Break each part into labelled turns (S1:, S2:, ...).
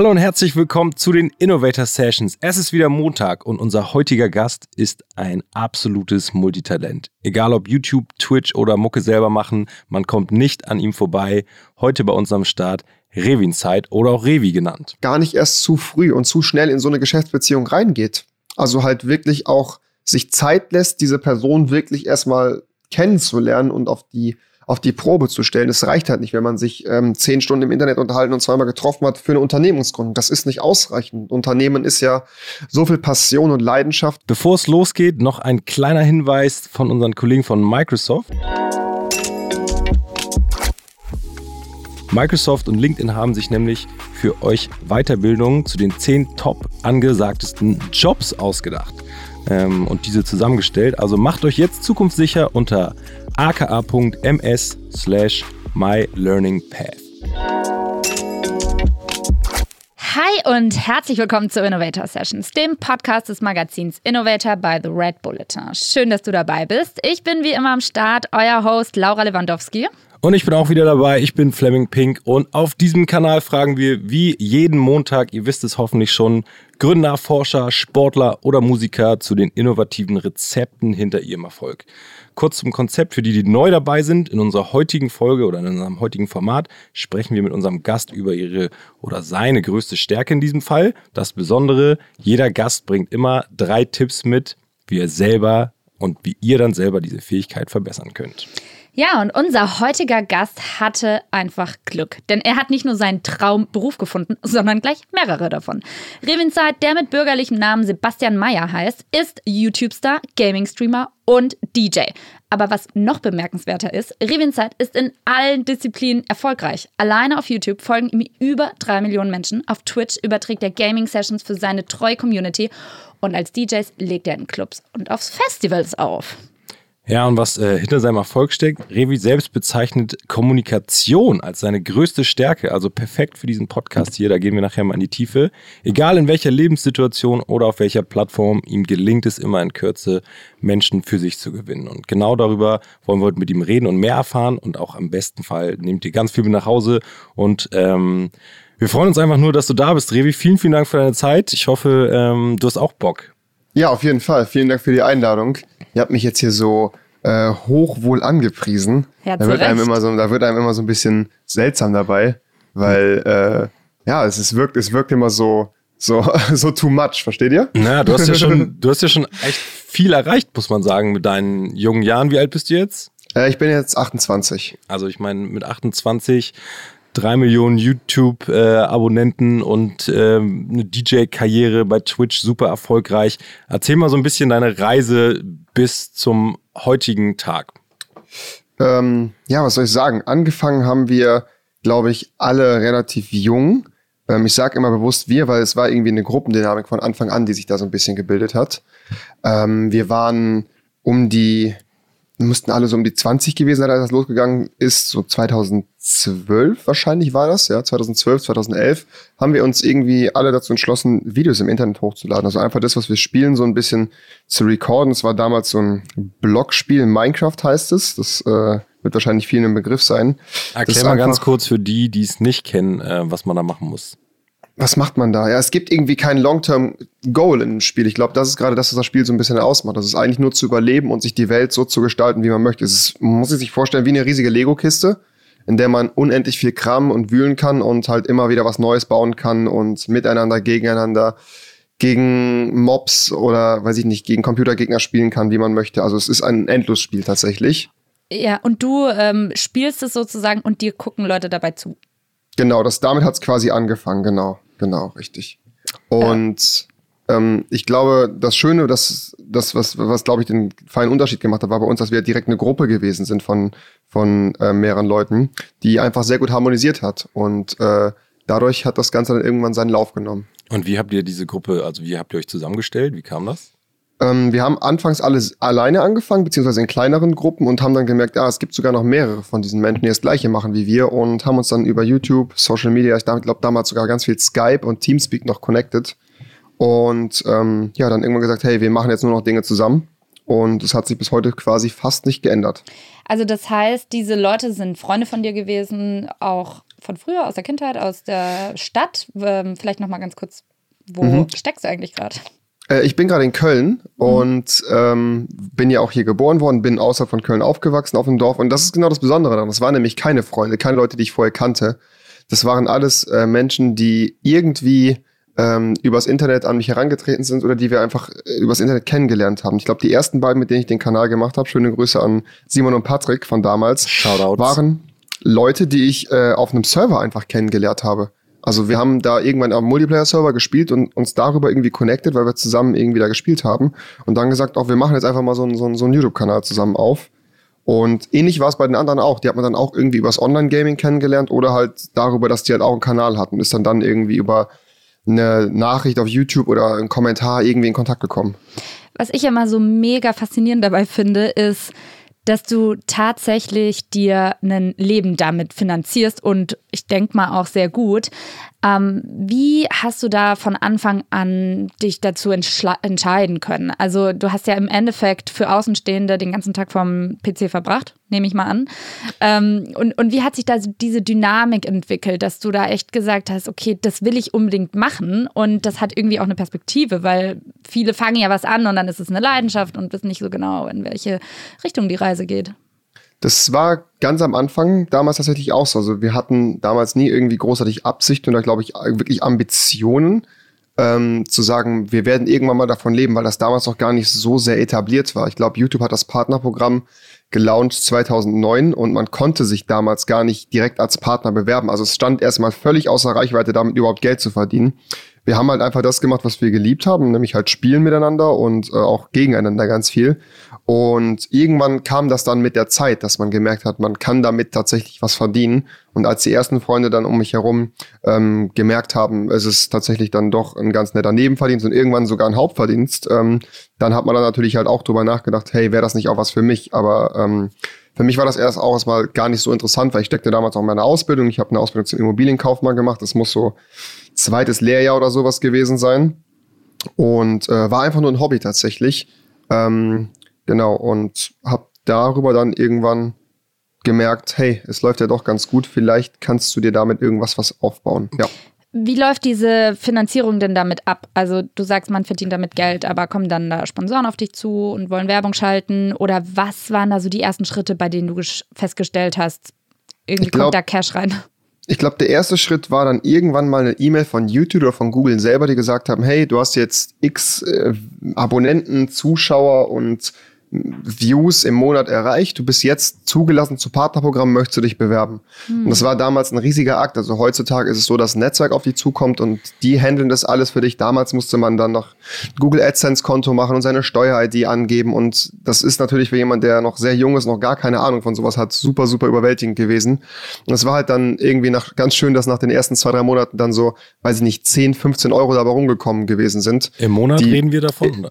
S1: Hallo und herzlich willkommen zu den Innovator Sessions. Es ist wieder Montag und unser heutiger Gast ist ein absolutes Multitalent. Egal ob YouTube, Twitch oder Mucke selber machen, man kommt nicht an ihm vorbei. Heute bei uns am Start Revin Zeit oder auch Revi genannt.
S2: Gar nicht erst zu früh und zu schnell in so eine Geschäftsbeziehung reingeht. Also halt wirklich auch sich Zeit lässt, diese Person wirklich erstmal kennenzulernen und auf die auf die Probe zu stellen. Es reicht halt nicht, wenn man sich ähm, zehn Stunden im Internet unterhalten und zweimal getroffen hat für eine Unternehmensgründung. Das ist nicht ausreichend. Unternehmen ist ja so viel Passion und Leidenschaft.
S1: Bevor es losgeht, noch ein kleiner Hinweis von unseren Kollegen von Microsoft. Microsoft und LinkedIn haben sich nämlich für euch Weiterbildungen zu den zehn top angesagtesten Jobs ausgedacht ähm, und diese zusammengestellt. Also macht euch jetzt zukunftssicher unter aka.ms slash mylearningpath.
S3: Hi und herzlich willkommen zu Innovator Sessions, dem Podcast des Magazins Innovator by The Red Bulletin. Schön, dass du dabei bist. Ich bin wie immer am Start, euer Host Laura Lewandowski.
S1: Und ich bin auch wieder dabei. Ich bin Fleming Pink und auf diesem Kanal fragen wir wie jeden Montag, ihr wisst es hoffentlich schon, Gründer, Forscher, Sportler oder Musiker zu den innovativen Rezepten hinter ihrem Erfolg. Kurz zum Konzept für die, die neu dabei sind. In unserer heutigen Folge oder in unserem heutigen Format sprechen wir mit unserem Gast über ihre oder seine größte Stärke in diesem Fall. Das Besondere, jeder Gast bringt immer drei Tipps mit, wie er selber und wie ihr dann selber diese Fähigkeit verbessern könnt.
S3: Ja, und unser heutiger Gast hatte einfach Glück. Denn er hat nicht nur seinen Traumberuf gefunden, sondern gleich mehrere davon. Revinzeit, der mit bürgerlichem Namen Sebastian Meyer heißt, ist YouTube-Star, Gaming-Streamer und DJ. Aber was noch bemerkenswerter ist, Revinzeit ist in allen Disziplinen erfolgreich. Alleine auf YouTube folgen ihm über drei Millionen Menschen. Auf Twitch überträgt er Gaming-Sessions für seine treue Community. Und als DJs legt er in Clubs und aufs Festivals auf.
S1: Ja, und was äh, hinter seinem Erfolg steckt, Revi selbst bezeichnet Kommunikation als seine größte Stärke, also perfekt für diesen Podcast hier, da gehen wir nachher mal in die Tiefe. Egal in welcher Lebenssituation oder auf welcher Plattform, ihm gelingt es immer in Kürze, Menschen für sich zu gewinnen. Und genau darüber wollen wir heute mit ihm reden und mehr erfahren und auch am besten Fall nehmt ihr ganz viel mit nach Hause und ähm, wir freuen uns einfach nur, dass du da bist, Revi. Vielen, vielen Dank für deine Zeit. Ich hoffe, ähm, du hast auch Bock.
S2: Ja, auf jeden Fall. Vielen Dank für die Einladung. Ihr habt mich jetzt hier so äh, hochwohl angepriesen.
S3: Ja,
S2: da, wird einem immer so, da wird einem immer so ein bisschen seltsam dabei, weil äh, ja, es, es, wirkt, es wirkt immer so, so, so too much, versteht ihr?
S1: Naja, du hast ja schon, du hast ja schon echt viel erreicht, muss man sagen, mit deinen jungen Jahren. Wie alt bist du jetzt?
S2: Äh, ich bin jetzt 28.
S1: Also ich meine, mit 28 drei Millionen YouTube-Abonnenten äh, und äh, eine DJ-Karriere bei Twitch super erfolgreich. Erzähl mal so ein bisschen deine Reise bis zum heutigen Tag.
S2: Ähm, ja, was soll ich sagen? Angefangen haben wir, glaube ich, alle relativ jung. Ähm, ich sage immer bewusst wir, weil es war irgendwie eine Gruppendynamik von Anfang an, die sich da so ein bisschen gebildet hat. Ähm, wir waren um die müssten alle so um die 20 gewesen sein, als das losgegangen ist. So 2012 wahrscheinlich war das, ja, 2012, 2011 haben wir uns irgendwie alle dazu entschlossen, Videos im Internet hochzuladen. Also einfach das, was wir spielen, so ein bisschen zu recorden. Es war damals so ein Blogspiel, Minecraft heißt es. Das äh, wird wahrscheinlich vielen im Begriff sein.
S1: Erklär mal ganz kurz für die, die es nicht kennen, äh, was man da machen muss
S2: was macht man da? Ja, es gibt irgendwie kein Long-Term-Goal in dem Spiel. Ich glaube, das ist gerade das, was das Spiel so ein bisschen ausmacht. Das ist eigentlich nur zu überleben und sich die Welt so zu gestalten, wie man möchte. Es ist, man muss sich vorstellen, wie eine riesige Lego-Kiste, in der man unendlich viel Kram und wühlen kann und halt immer wieder was Neues bauen kann und miteinander, gegeneinander, gegen Mobs oder, weiß ich nicht, gegen Computergegner spielen kann, wie man möchte. Also es ist ein Endlosspiel tatsächlich.
S3: Ja, und du ähm, spielst es sozusagen und dir gucken Leute dabei zu.
S2: Genau, das, damit hat es quasi angefangen, genau. Genau, richtig. Und ja. ähm, ich glaube, das Schöne, das, das was, was glaube ich den feinen Unterschied gemacht hat, war bei uns, dass wir direkt eine Gruppe gewesen sind von, von äh, mehreren Leuten, die einfach sehr gut harmonisiert hat. Und äh, dadurch hat das Ganze dann irgendwann seinen Lauf genommen.
S1: Und wie habt ihr diese Gruppe, also wie habt ihr euch zusammengestellt? Wie kam das?
S2: Ähm, wir haben anfangs alles alleine angefangen, beziehungsweise in kleineren Gruppen und haben dann gemerkt, ah, es gibt sogar noch mehrere von diesen Menschen, die das Gleiche machen wie wir und haben uns dann über YouTube, Social Media, ich glaube damals sogar ganz viel Skype und Teamspeak noch connected und ähm, ja, dann irgendwann gesagt, hey, wir machen jetzt nur noch Dinge zusammen und es hat sich bis heute quasi fast nicht geändert.
S3: Also das heißt, diese Leute sind Freunde von dir gewesen, auch von früher, aus der Kindheit, aus der Stadt. Ähm, vielleicht noch mal ganz kurz, wo
S2: Mhm.
S3: steckst du eigentlich gerade?
S2: Äh, ich bin gerade in Köln und ähm, bin ja auch hier geboren worden, bin außerhalb von Köln aufgewachsen auf dem Dorf. Und das ist genau das Besondere daran. Das waren nämlich keine Freunde, keine Leute, die ich vorher kannte. Das waren alles äh, Menschen, die irgendwie ähm, übers Internet an mich herangetreten sind oder die wir einfach äh, übers Internet kennengelernt haben. Ich glaube, die ersten beiden, mit denen ich den Kanal gemacht habe, schöne Grüße an Simon und Patrick von damals,
S1: Shoutouts.
S2: waren Leute, die ich äh, auf einem Server einfach kennengelernt habe. Also wir haben da irgendwann am Multiplayer-Server gespielt und uns darüber irgendwie connected, weil wir zusammen irgendwie da gespielt haben. Und dann gesagt, auch wir machen jetzt einfach mal so einen, so so einen YouTube-Kanal zusammen auf. Und ähnlich war es bei den anderen auch. Die hat man dann auch irgendwie übers Online-Gaming kennengelernt oder halt darüber, dass die halt auch einen Kanal hatten. Ist dann dann irgendwie über eine Nachricht auf YouTube oder einen Kommentar irgendwie in Kontakt gekommen.
S3: Was ich immer so mega faszinierend dabei finde, ist, dass du tatsächlich dir ein Leben damit finanzierst und ich denke mal auch sehr gut. Ähm, wie hast du da von Anfang an dich dazu entscheiden können? Also du hast ja im Endeffekt für Außenstehende den ganzen Tag vom PC verbracht, nehme ich mal an. Ähm, und, und wie hat sich da diese Dynamik entwickelt, dass du da echt gesagt hast, okay, das will ich unbedingt machen und das hat irgendwie auch eine Perspektive, weil viele fangen ja was an und dann ist es eine Leidenschaft und wissen nicht so genau, in welche Richtung die Reise geht.
S2: Das war ganz am Anfang damals tatsächlich auch so. Also wir hatten damals nie irgendwie großartig Absichten oder glaube ich wirklich Ambitionen ähm, zu sagen, wir werden irgendwann mal davon leben, weil das damals noch gar nicht so sehr etabliert war. Ich glaube, YouTube hat das Partnerprogramm gelauncht 2009 und man konnte sich damals gar nicht direkt als Partner bewerben. Also es stand erstmal völlig außer Reichweite, damit überhaupt Geld zu verdienen. Wir haben halt einfach das gemacht, was wir geliebt haben, nämlich halt spielen miteinander und äh, auch gegeneinander ganz viel. Und irgendwann kam das dann mit der Zeit, dass man gemerkt hat, man kann damit tatsächlich was verdienen. Und als die ersten Freunde dann um mich herum ähm, gemerkt haben, es ist tatsächlich dann doch ein ganz netter Nebenverdienst und irgendwann sogar ein Hauptverdienst, ähm, dann hat man dann natürlich halt auch drüber nachgedacht, hey, wäre das nicht auch was für mich? Aber ähm, für mich war das erst auch erstmal gar nicht so interessant, weil ich steckte damals auch in meiner Ausbildung. Ich habe eine Ausbildung zum Immobilienkaufmann gemacht. Das muss so zweites Lehrjahr oder sowas gewesen sein. Und äh, war einfach nur ein Hobby tatsächlich. Ähm, genau, und habe darüber dann irgendwann gemerkt, hey, es läuft ja doch ganz gut, vielleicht kannst du dir damit irgendwas was aufbauen. Ja.
S3: Wie läuft diese Finanzierung denn damit ab? Also du sagst, man verdient damit Geld, aber kommen dann da Sponsoren auf dich zu und wollen Werbung schalten? Oder was waren da so die ersten Schritte, bei denen du festgestellt hast, irgendwie
S2: glaub-
S3: kommt da Cash rein?
S2: Ich glaube, der erste Schritt war dann irgendwann mal eine E-Mail von YouTube oder von Google selber, die gesagt haben, hey, du hast jetzt x äh, Abonnenten, Zuschauer und Views im Monat erreicht. Du bist jetzt zugelassen zu Partnerprogrammen, möchtest du dich bewerben? Und das war damals ein riesiger Akt. Also heutzutage ist es so, dass ein Netzwerk auf dich zukommt und die handeln das alles für dich. Damals musste man dann noch Google AdSense Konto machen und seine Steuer-ID angeben. Und das ist natürlich für jemand, der noch sehr jung ist, noch gar keine Ahnung von sowas hat, super, super überwältigend gewesen. Und es war halt dann irgendwie nach, ganz schön, dass nach den ersten zwei, drei Monaten dann so, weiß ich nicht, 10, 15 Euro dabei rumgekommen gewesen sind.
S1: Im Monat
S2: Die-
S1: reden wir davon.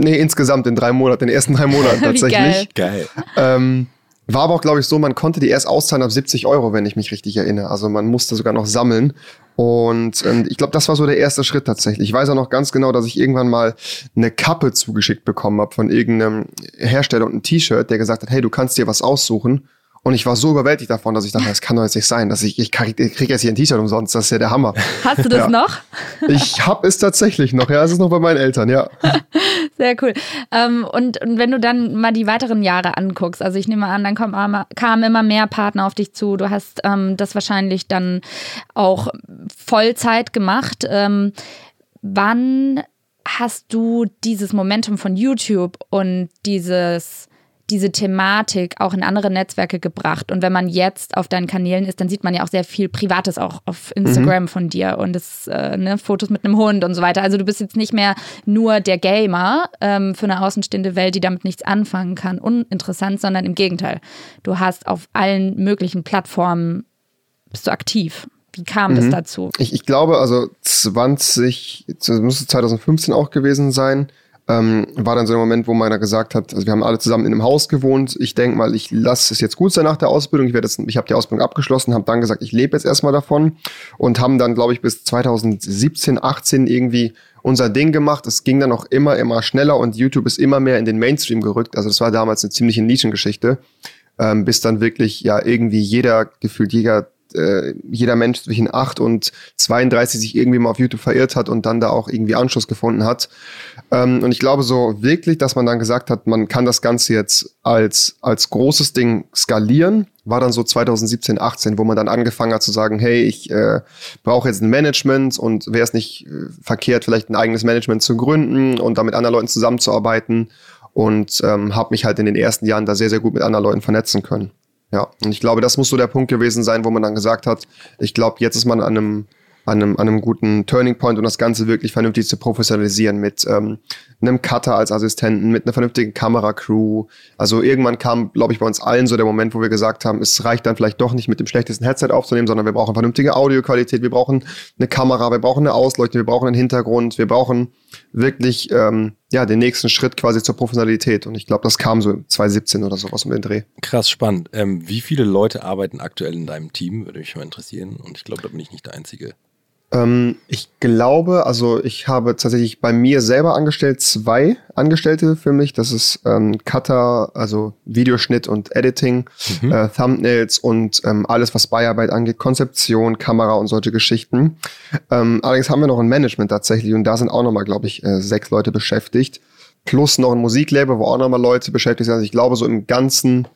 S2: Nee, insgesamt in drei Monaten, in den ersten drei Monaten tatsächlich.
S3: geil.
S1: Geil.
S2: Ähm, war aber auch, glaube ich, so, man konnte die erst auszahlen ab 70 Euro, wenn ich mich richtig erinnere. Also man musste sogar noch sammeln. Und ähm, ich glaube, das war so der erste Schritt tatsächlich. Ich weiß auch noch ganz genau, dass ich irgendwann mal eine Kappe zugeschickt bekommen habe von irgendeinem Hersteller und ein T-Shirt, der gesagt hat, hey, du kannst dir was aussuchen. Und ich war so überwältigt davon, dass ich dachte, das kann doch jetzt nicht sein, dass ich, ich krieg, ich krieg jetzt hier ein T-Shirt umsonst, das ist ja der Hammer.
S3: Hast du das
S2: Ja.
S3: noch?
S2: Ich hab es tatsächlich noch, ja, es ist noch bei meinen Eltern, ja.
S3: Sehr cool. Ähm, und, und wenn du dann mal die weiteren Jahre anguckst, also ich nehme an, dann kommen kamen immer mehr Partner auf dich zu. Du hast ähm, das wahrscheinlich dann auch Vollzeit gemacht. Ähm, wann hast du dieses Momentum von YouTube und dieses diese Thematik auch in andere Netzwerke gebracht. Und wenn man jetzt auf deinen Kanälen ist, dann sieht man ja auch sehr viel Privates auch auf Instagram von dir und das, äh, ne, Fotos mit einem Hund und so weiter. Also du bist jetzt nicht mehr nur der Gamer ähm, für eine außenstehende Welt, die damit nichts anfangen kann, uninteressant, sondern im Gegenteil. Du hast auf allen möglichen Plattformen bist du aktiv. Wie kam das dazu?
S2: Ich, ich glaube, also 20, das müsste 2015 auch gewesen sein, ähm, war dann so ein Moment, wo meiner gesagt hat, also wir haben alle zusammen in einem Haus gewohnt. Ich denke mal, ich lasse es jetzt gut sein nach der Ausbildung. Ich ich habe die Ausbildung abgeschlossen, habe dann gesagt, ich lebe jetzt erstmal davon und haben dann, glaube ich, bis 2017, 18 irgendwie unser Ding gemacht. Es ging dann auch immer, immer schneller und YouTube ist immer mehr in den Mainstream gerückt. Also das war damals eine ziemliche Nischengeschichte, ähm, bis dann wirklich ja irgendwie jeder, gefühlt jeder äh, jeder Mensch zwischen 8 und 32 sich irgendwie mal auf YouTube verirrt hat und dann da auch irgendwie Anschluss gefunden hat. Ähm, und ich glaube so wirklich, dass man dann gesagt hat, man kann das Ganze jetzt als, als großes Ding skalieren, war dann so 2017, 18, wo man dann angefangen hat zu sagen, hey, ich äh, brauche jetzt ein Management und wäre es nicht äh, verkehrt, vielleicht ein eigenes Management zu gründen und da mit anderen Leuten zusammenzuarbeiten und ähm, habe mich halt in den ersten Jahren da sehr, sehr gut mit anderen Leuten vernetzen können. Ja, und ich glaube, das muss so der Punkt gewesen sein, wo man dann gesagt hat, ich glaube, jetzt ist man an einem an einem, an einem guten Turning Point und das Ganze wirklich vernünftig zu professionalisieren mit ähm, einem Cutter als Assistenten, mit einer vernünftigen Kameracrew. Also irgendwann kam, glaube ich, bei uns allen so der Moment, wo wir gesagt haben, es reicht dann vielleicht doch nicht mit dem schlechtesten Headset aufzunehmen, sondern wir brauchen vernünftige Audioqualität, wir brauchen eine Kamera, wir brauchen eine Ausleuchtung, wir brauchen einen Hintergrund, wir brauchen wirklich ähm, ja den nächsten Schritt quasi zur Professionalität. Und ich glaube, das kam so 2017 oder sowas um den Dreh.
S1: Krass spannend. Ähm, wie viele Leute arbeiten aktuell in deinem Team? Würde mich mal interessieren. Und ich glaube, da bin ich nicht der Einzige.
S2: Ähm, ich glaube, also ich habe tatsächlich bei mir selber angestellt zwei Angestellte für mich. Das ist ähm, Cutter, also Videoschnitt und Editing, mhm. äh, Thumbnails und ähm, alles, was Beiarbeit angeht, Konzeption, Kamera und solche Geschichten. Ähm, allerdings haben wir noch ein Management tatsächlich und da sind auch nochmal, glaube ich, äh, sechs Leute beschäftigt. Plus noch ein Musiklabel, wo auch nochmal Leute beschäftigt sind. Also ich glaube, so im ganzen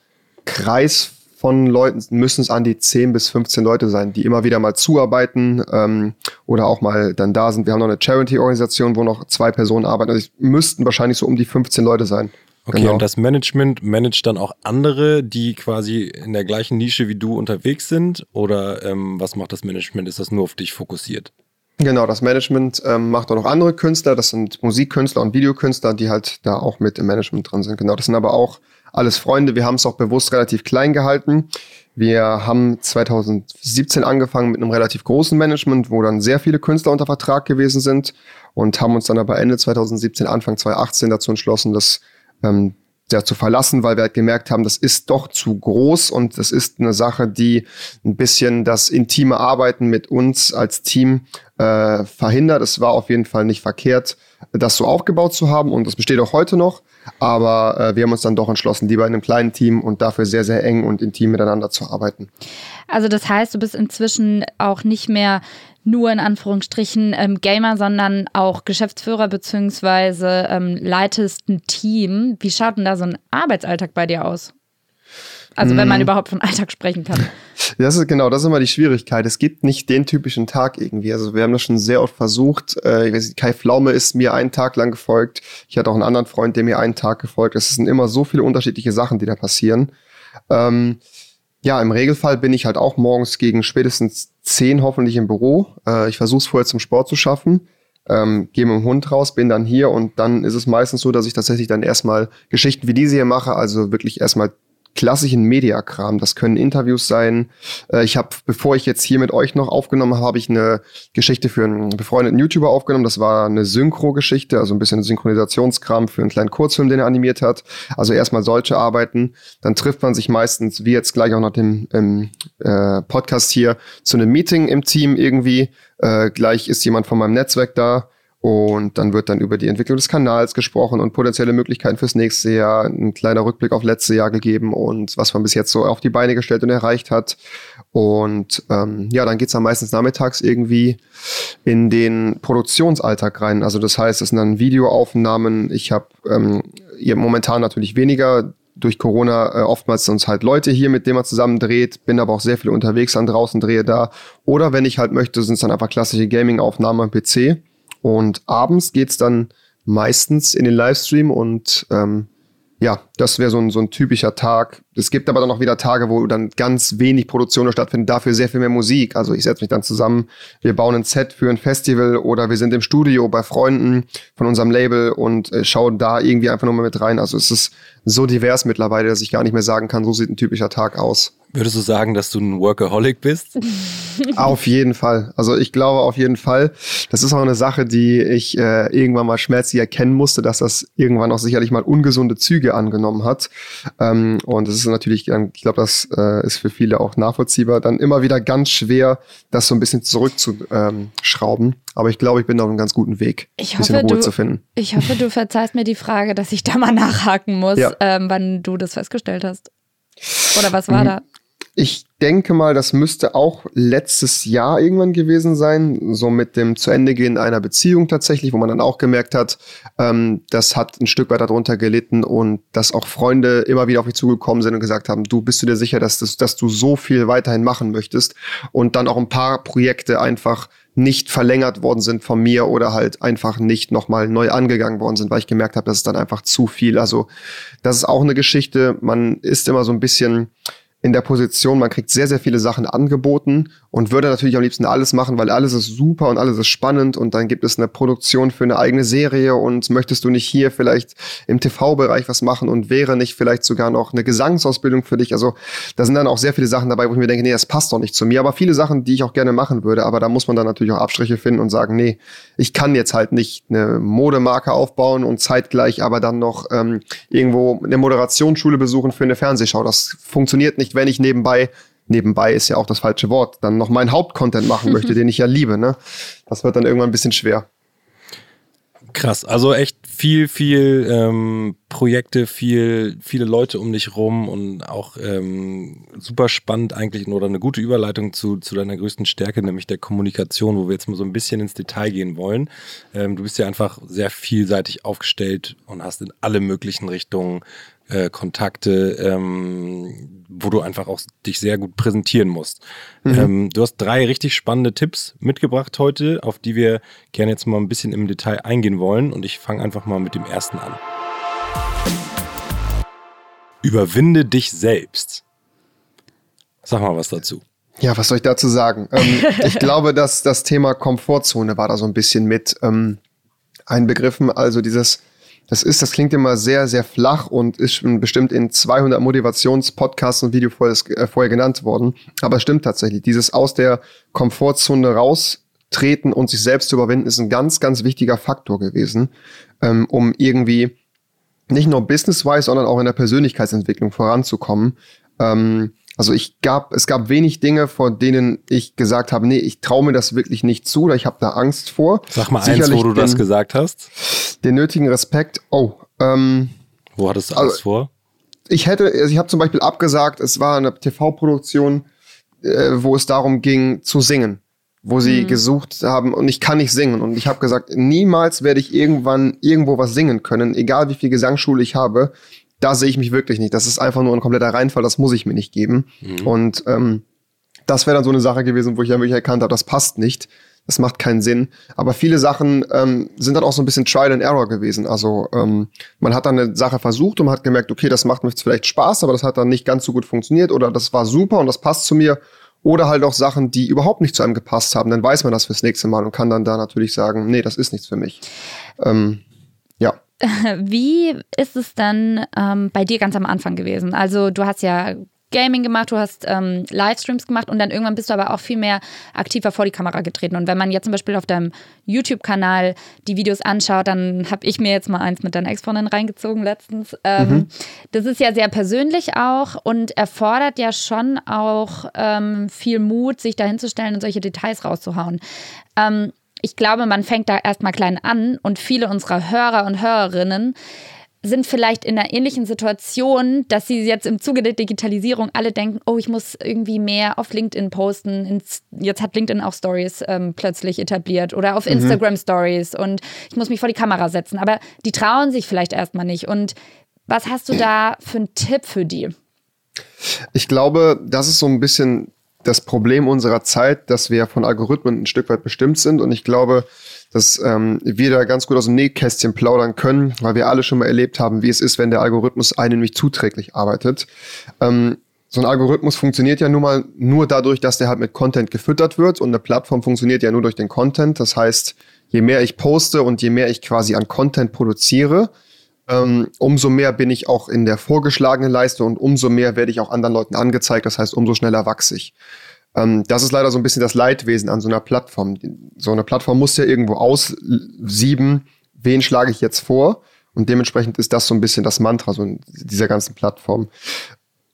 S2: Kreis von Leuten müssen es an die 10 bis 15 Leute sein, die immer wieder mal zuarbeiten ähm, oder auch mal dann da sind. Wir haben noch eine Charity-Organisation, wo noch zwei Personen arbeiten. Also es müssten wahrscheinlich so um die 15 Leute sein.
S1: Okay, genau. und das Management managt dann auch andere, die quasi in der gleichen Nische wie du unterwegs sind? Oder ähm, was macht das Management? Ist das nur auf dich fokussiert?
S2: Genau, das Management ähm, macht auch noch andere Künstler. Das sind Musikkünstler und Videokünstler, die halt da auch mit im Management drin sind. Genau, das sind aber auch alles Freunde. Wir haben es auch bewusst relativ klein gehalten. Wir haben 2017 angefangen mit einem relativ großen Management, wo dann sehr viele Künstler unter Vertrag gewesen sind und haben uns dann aber Ende 2017, Anfang 2018 dazu entschlossen, das ähm, ja, zu verlassen, weil wir halt gemerkt haben, das ist doch zu groß und das ist eine Sache, die ein bisschen das intime Arbeiten mit uns als Team äh, verhindert. Es war auf jeden Fall nicht verkehrt, das so aufgebaut zu haben und das besteht auch heute noch. Aber äh, wir haben uns dann doch entschlossen, lieber in einem kleinen Team und dafür sehr, sehr eng und intim miteinander zu arbeiten.
S3: Also das heißt, du bist inzwischen auch nicht mehr nur in Anführungsstrichen ähm, Gamer, sondern auch Geschäftsführer beziehungsweise ähm, leitest ein Team. Wie schaut denn da so ein Arbeitsalltag bei dir aus? Also wenn man mm. überhaupt von Alltag sprechen kann.
S2: Das ist genau, das ist immer die Schwierigkeit. Es gibt nicht den typischen Tag irgendwie. Also wir haben das schon sehr oft versucht. Äh, ich weiß nicht, Kai Pflaume ist mir einen Tag lang gefolgt. Ich hatte auch einen anderen Freund, der mir einen Tag gefolgt. Es sind immer so viele unterschiedliche Sachen, die da passieren. Ähm, ja, im Regelfall bin ich halt auch morgens gegen spätestens zehn hoffentlich im Büro. Äh, ich versuche es vorher zum Sport zu schaffen. Ähm, gehe mit dem Hund raus, bin dann hier und dann ist es meistens so, dass ich tatsächlich dann erstmal Geschichten wie diese hier mache, also wirklich erstmal klassischen Mediakram. Das können Interviews sein. Äh, ich habe, bevor ich jetzt hier mit euch noch aufgenommen habe, habe ich eine Geschichte für einen befreundeten YouTuber aufgenommen. Das war eine Synchro-Geschichte, also ein bisschen Synchronisationskram für einen kleinen Kurzfilm, den er animiert hat. Also erstmal solche Arbeiten. Dann trifft man sich meistens, wie jetzt gleich auch noch dem im, äh, Podcast hier, zu einem Meeting im Team irgendwie. Äh, gleich ist jemand von meinem Netzwerk da und dann wird dann über die Entwicklung des Kanals gesprochen und potenzielle Möglichkeiten fürs nächste Jahr, ein kleiner Rückblick auf letzte Jahr gegeben und was man bis jetzt so auf die Beine gestellt und erreicht hat. Und ähm, ja, dann geht's dann meistens nachmittags irgendwie in den Produktionsalltag rein. Also das heißt, es sind dann Videoaufnahmen. Ich habe ähm, momentan natürlich weniger durch Corona äh, oftmals sonst halt Leute hier, mit denen man zusammen dreht, bin aber auch sehr viel unterwegs dann draußen, drehe da. Oder wenn ich halt möchte, sind es dann einfach klassische Gaming-Aufnahmen am PC. Und abends geht's dann meistens in den Livestream und ähm, ja, das wäre so ein, so ein typischer Tag. Es gibt aber dann auch wieder Tage, wo dann ganz wenig Produktion stattfindet, dafür sehr viel mehr Musik. Also ich setze mich dann zusammen, wir bauen ein Set für ein Festival oder wir sind im Studio bei Freunden von unserem Label und äh, schauen da irgendwie einfach nur mal mit rein. Also es ist so divers mittlerweile, dass ich gar nicht mehr sagen kann, so sieht ein typischer Tag aus.
S1: Würdest du sagen, dass du ein Workaholic bist?
S2: auf jeden Fall. Also ich glaube auf jeden Fall. Das ist auch eine Sache, die ich äh, irgendwann mal schmerzlich erkennen musste, dass das irgendwann auch sicherlich mal ungesunde Züge angenommen hat. Ähm, und das ist natürlich, ich glaube, das äh, ist für viele auch nachvollziehbar, dann immer wieder ganz schwer, das so ein bisschen zurückzuschrauben. Aber ich glaube, ich bin auf einem ganz guten Weg,
S3: ich hoffe, Ruhe du, zu finden. Ich hoffe, du verzeihst mir die Frage, dass ich da mal nachhaken muss, ja. ähm, wann du das festgestellt hast. Oder was war mhm. da?
S2: ich denke mal, das müsste auch letztes Jahr irgendwann gewesen sein, so mit dem zu Ende gehen einer Beziehung tatsächlich, wo man dann auch gemerkt hat, ähm, das hat ein Stück weit darunter gelitten und dass auch Freunde immer wieder auf mich zugekommen sind und gesagt haben, du bist du dir sicher, dass, das, dass du so viel weiterhin machen möchtest und dann auch ein paar Projekte einfach nicht verlängert worden sind von mir oder halt einfach nicht nochmal neu angegangen worden sind, weil ich gemerkt habe, das ist dann einfach zu viel. Also das ist auch eine Geschichte, man ist immer so ein bisschen in der Position, man kriegt sehr, sehr viele Sachen angeboten und würde natürlich am liebsten alles machen, weil alles ist super und alles ist spannend und dann gibt es eine Produktion für eine eigene Serie und möchtest du nicht hier vielleicht im TV-Bereich was machen und wäre nicht vielleicht sogar noch eine Gesangsausbildung für dich. Also da sind dann auch sehr viele Sachen dabei, wo ich mir denke, nee, das passt doch nicht zu mir. Aber viele Sachen, die ich auch gerne machen würde, aber da muss man dann natürlich auch Abstriche finden und sagen, nee, ich kann jetzt halt nicht eine Modemarke aufbauen und zeitgleich aber dann noch ähm, irgendwo eine Moderationsschule besuchen für eine Fernsehschau. Das funktioniert nicht wenn ich nebenbei, nebenbei ist ja auch das falsche Wort, dann noch meinen Hauptcontent machen möchte, den ich ja liebe. Ne? Das wird dann irgendwann ein bisschen schwer.
S1: Krass, also echt viel, viel ähm, Projekte, viel, viele Leute um dich rum und auch ähm, super spannend eigentlich oder eine gute Überleitung zu, zu deiner größten Stärke, nämlich der Kommunikation, wo wir jetzt mal so ein bisschen ins Detail gehen wollen. Ähm, du bist ja einfach sehr vielseitig aufgestellt und hast in alle möglichen Richtungen äh, Kontakte, ähm, wo du einfach auch dich sehr gut präsentieren musst. Mhm. Ähm, du hast drei richtig spannende Tipps mitgebracht heute, auf die wir gerne jetzt mal ein bisschen im Detail eingehen wollen. Und ich fange einfach mal mit dem ersten an. Überwinde dich selbst. Sag mal was dazu.
S2: Ja, was soll ich dazu sagen? Ähm, ich glaube, dass das Thema Komfortzone war da so ein bisschen mit ähm, einbegriffen. Also dieses das ist, das klingt immer sehr, sehr flach und ist bestimmt in 200 Motivationspodcasts und Video vorher, äh, vorher genannt worden. Aber es stimmt tatsächlich. Dieses aus der Komfortzone raustreten und sich selbst zu überwinden ist ein ganz, ganz wichtiger Faktor gewesen, ähm, um irgendwie nicht nur business-wise, sondern auch in der Persönlichkeitsentwicklung voranzukommen. Ähm, also ich gab, es gab wenig Dinge, vor denen ich gesagt habe, nee, ich traue mir das wirklich nicht zu oder ich habe da Angst vor.
S1: Sag mal Sicherlich eins, wo du den, das gesagt hast.
S2: Den nötigen Respekt. Oh, ähm,
S1: wo hattest du Angst also, vor?
S2: Ich hätte, also ich habe zum Beispiel abgesagt, es war eine TV-Produktion, äh, wo es darum ging zu singen, wo sie mhm. gesucht haben und ich kann nicht singen und ich habe gesagt, niemals werde ich irgendwann irgendwo was singen können, egal wie viel Gesangsschule ich habe da sehe ich mich wirklich nicht. Das ist einfach nur ein kompletter Reinfall, das muss ich mir nicht geben. Mhm. Und ähm, das wäre dann so eine Sache gewesen, wo ich ja wirklich erkannt habe, das passt nicht. Das macht keinen Sinn. Aber viele Sachen ähm, sind dann auch so ein bisschen Trial and Error gewesen. Also ähm, man hat dann eine Sache versucht und man hat gemerkt, okay, das macht mir jetzt vielleicht Spaß, aber das hat dann nicht ganz so gut funktioniert oder das war super und das passt zu mir. Oder halt auch Sachen, die überhaupt nicht zu einem gepasst haben. Dann weiß man das fürs nächste Mal und kann dann da natürlich sagen, nee, das ist nichts für mich. Ähm, ja.
S3: Wie ist es dann ähm, bei dir ganz am Anfang gewesen? Also du hast ja Gaming gemacht, du hast ähm, Livestreams gemacht und dann irgendwann bist du aber auch viel mehr aktiver vor die Kamera getreten. Und wenn man jetzt zum Beispiel auf deinem YouTube-Kanal die Videos anschaut, dann habe ich mir jetzt mal eins mit deiner Ex-Freundin reingezogen letztens. Ähm, mhm. Das ist ja sehr persönlich auch und erfordert ja schon auch ähm, viel Mut, sich dahinzustellen und solche Details rauszuhauen. Ich glaube, man fängt da erstmal klein an und viele unserer Hörer und Hörerinnen sind vielleicht in einer ähnlichen Situation, dass sie jetzt im Zuge der Digitalisierung alle denken, oh, ich muss irgendwie mehr auf LinkedIn posten. Jetzt hat LinkedIn auch Stories ähm, plötzlich etabliert oder auf mhm. Instagram Stories und ich muss mich vor die Kamera setzen. Aber die trauen sich vielleicht erstmal nicht. Und was hast du da für einen Tipp für die?
S2: Ich glaube, das ist so ein bisschen das Problem unserer Zeit, dass wir von Algorithmen ein Stück weit bestimmt sind. Und ich glaube, dass ähm, wir da ganz gut aus dem Nähkästchen plaudern können, weil wir alle schon mal erlebt haben, wie es ist, wenn der Algorithmus einem nicht zuträglich arbeitet. Ähm, so ein Algorithmus funktioniert ja nun mal nur dadurch, dass der halt mit Content gefüttert wird und eine Plattform funktioniert ja nur durch den Content. Das heißt, je mehr ich poste und je mehr ich quasi an Content produziere, ähm, umso mehr bin ich auch in der vorgeschlagenen Leiste und umso mehr werde ich auch anderen Leuten angezeigt. Das heißt, umso schneller wachse ich. Ähm, das ist leider so ein bisschen das Leidwesen an so einer Plattform. So eine Plattform muss ja irgendwo aussieben, wen schlage ich jetzt vor? Und dementsprechend ist das so ein bisschen das Mantra so dieser ganzen Plattform.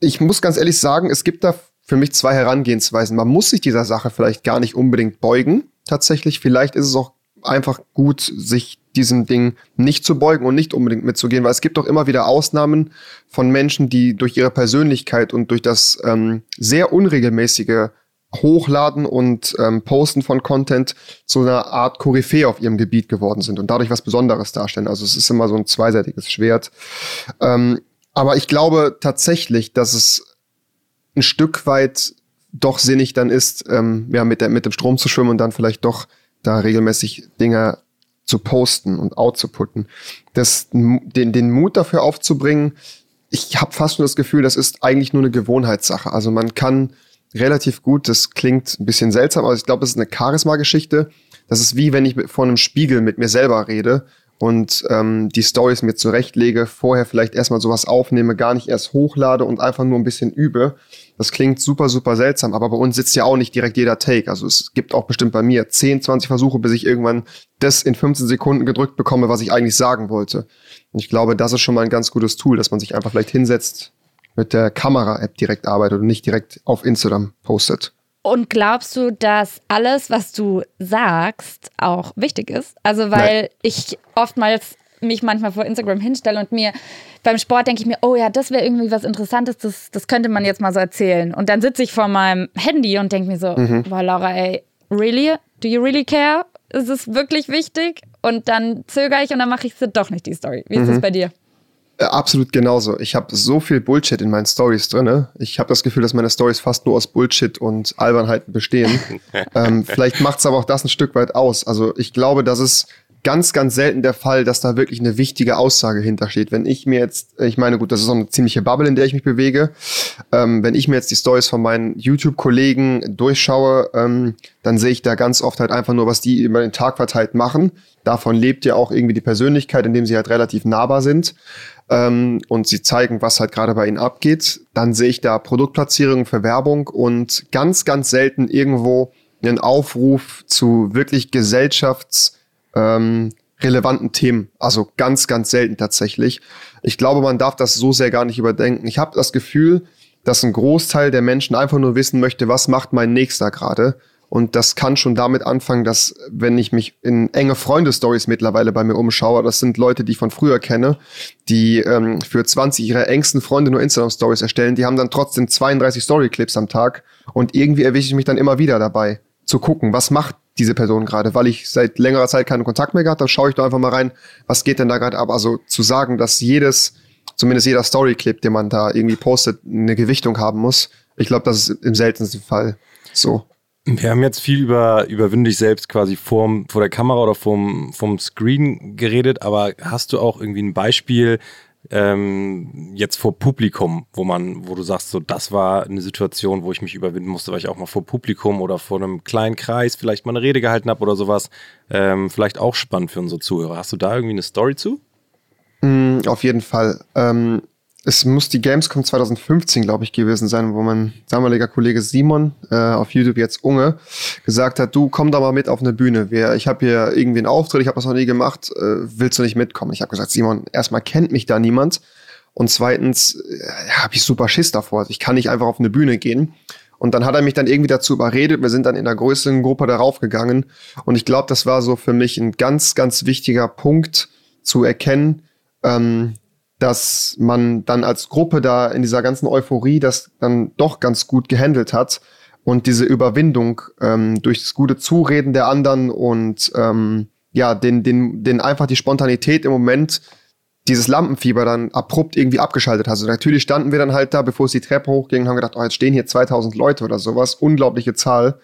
S2: Ich muss ganz ehrlich sagen, es gibt da für mich zwei Herangehensweisen. Man muss sich dieser Sache vielleicht gar nicht unbedingt beugen. Tatsächlich, vielleicht ist es auch einfach gut, sich diesem Ding nicht zu beugen und nicht unbedingt mitzugehen, weil es gibt doch immer wieder Ausnahmen von Menschen, die durch ihre Persönlichkeit und durch das ähm, sehr unregelmäßige Hochladen und ähm, Posten von Content zu einer Art Koryphäe auf ihrem Gebiet geworden sind und dadurch was Besonderes darstellen. Also es ist immer so ein zweiseitiges Schwert. Ähm, aber ich glaube tatsächlich, dass es ein Stück weit doch sinnig dann ist, ähm, ja, mit, der, mit dem Strom zu schwimmen und dann vielleicht doch da regelmäßig Dinge zu posten und outzuputten. Das, den, den Mut dafür aufzubringen, ich habe fast nur das Gefühl, das ist eigentlich nur eine Gewohnheitssache. Also man kann relativ gut, das klingt ein bisschen seltsam, aber ich glaube, das ist eine Charisma-Geschichte. Das ist wie wenn ich vor einem Spiegel mit mir selber rede und ähm, die Stories mir zurechtlege, vorher vielleicht erstmal sowas aufnehme, gar nicht erst hochlade und einfach nur ein bisschen übe. Das klingt super, super seltsam, aber bei uns sitzt ja auch nicht direkt jeder Take. Also es gibt auch bestimmt bei mir 10, 20 Versuche, bis ich irgendwann das in 15 Sekunden gedrückt bekomme, was ich eigentlich sagen wollte. Und ich glaube, das ist schon mal ein ganz gutes Tool, dass man sich einfach vielleicht hinsetzt, mit der Kamera-App direkt arbeitet und nicht direkt auf Instagram postet.
S3: Und glaubst du, dass alles, was du sagst, auch wichtig ist? Also, weil Nein. ich oftmals mich manchmal vor Instagram hinstelle und mir beim Sport denke ich mir, oh ja, das wäre irgendwie was Interessantes, das, das könnte man jetzt mal so erzählen. Und dann sitze ich vor meinem Handy und denke mir so, mhm. boah, Laura, ey, really? Do you really care? Ist es wirklich wichtig? Und dann zögere ich und dann mache ich doch nicht, die Story. Wie ist mhm. das bei dir?
S2: Äh, absolut genauso. Ich habe so viel Bullshit in meinen Stories drin. Ich habe das Gefühl, dass meine Stories fast nur aus Bullshit und Albernheiten bestehen. ähm, vielleicht macht es aber auch das ein Stück weit aus. Also ich glaube, dass es ganz, ganz selten der Fall, dass da wirklich eine wichtige Aussage hintersteht. Wenn ich mir jetzt, ich meine, gut, das ist auch eine ziemliche Bubble, in der ich mich bewege. Ähm, wenn ich mir jetzt die Stories von meinen YouTube-Kollegen durchschaue, ähm, dann sehe ich da ganz oft halt einfach nur, was die über den Tag verteilt machen. Davon lebt ja auch irgendwie die Persönlichkeit, indem sie halt relativ nahbar sind. Ähm, und sie zeigen, was halt gerade bei ihnen abgeht. Dann sehe ich da Produktplatzierungen für Werbung und ganz, ganz selten irgendwo einen Aufruf zu wirklich gesellschafts- ähm, relevanten Themen. Also ganz, ganz selten tatsächlich. Ich glaube, man darf das so sehr gar nicht überdenken. Ich habe das Gefühl, dass ein Großteil der Menschen einfach nur wissen möchte, was macht mein Nächster gerade. Und das kann schon damit anfangen, dass wenn ich mich in enge Freunde-Stories mittlerweile bei mir umschaue, das sind Leute, die ich von früher kenne, die ähm, für 20 ihrer engsten Freunde nur Instagram-Stories erstellen, die haben dann trotzdem 32 Story-Clips am Tag und irgendwie erwische ich mich dann immer wieder dabei zu gucken, was macht diese Person gerade, weil ich seit längerer Zeit keinen Kontakt mehr gehabt habe, schaue ich da einfach mal rein, was geht denn da gerade ab. Also zu sagen, dass jedes, zumindest jeder Story-Clip, den man da irgendwie postet, eine Gewichtung haben muss, ich glaube, das ist im seltensten Fall so.
S1: Wir haben jetzt viel über, über dich selbst quasi vorm, vor der Kamera oder vorm, vom Screen geredet, aber hast du auch irgendwie ein Beispiel, ähm, jetzt vor Publikum, wo man, wo du sagst, so das war eine Situation, wo ich mich überwinden musste, weil ich auch mal vor Publikum oder vor einem kleinen Kreis vielleicht mal eine Rede gehalten habe oder sowas. Ähm, vielleicht auch spannend für unsere Zuhörer. Hast du da irgendwie eine Story zu?
S2: Mm, auf jeden Fall. Ähm, es muss die Gamescom 2015, glaube ich, gewesen sein, wo mein damaliger Kollege Simon, äh, auf YouTube jetzt Unge, gesagt hat, du komm da mal mit auf eine Bühne. Wir, ich habe hier irgendwie einen Auftritt, ich habe das noch nie gemacht, äh, willst du nicht mitkommen? Ich habe gesagt, Simon, erstmal kennt mich da niemand und zweitens äh, habe ich super Schiss davor. Ich kann nicht einfach auf eine Bühne gehen. Und dann hat er mich dann irgendwie dazu überredet. Wir sind dann in der größeren Gruppe darauf gegangen. Und ich glaube, das war so für mich ein ganz, ganz wichtiger Punkt zu erkennen, ähm, dass man dann als Gruppe da in dieser ganzen Euphorie das dann doch ganz gut gehandelt hat und diese Überwindung ähm, durch das gute Zureden der anderen und ähm, ja, den, den, den einfach die Spontanität im Moment dieses Lampenfieber dann abrupt irgendwie abgeschaltet hat. Also natürlich standen wir dann halt da, bevor es die Treppe hochging, haben gedacht, oh, jetzt stehen hier 2000 Leute oder sowas. Unglaubliche Zahl.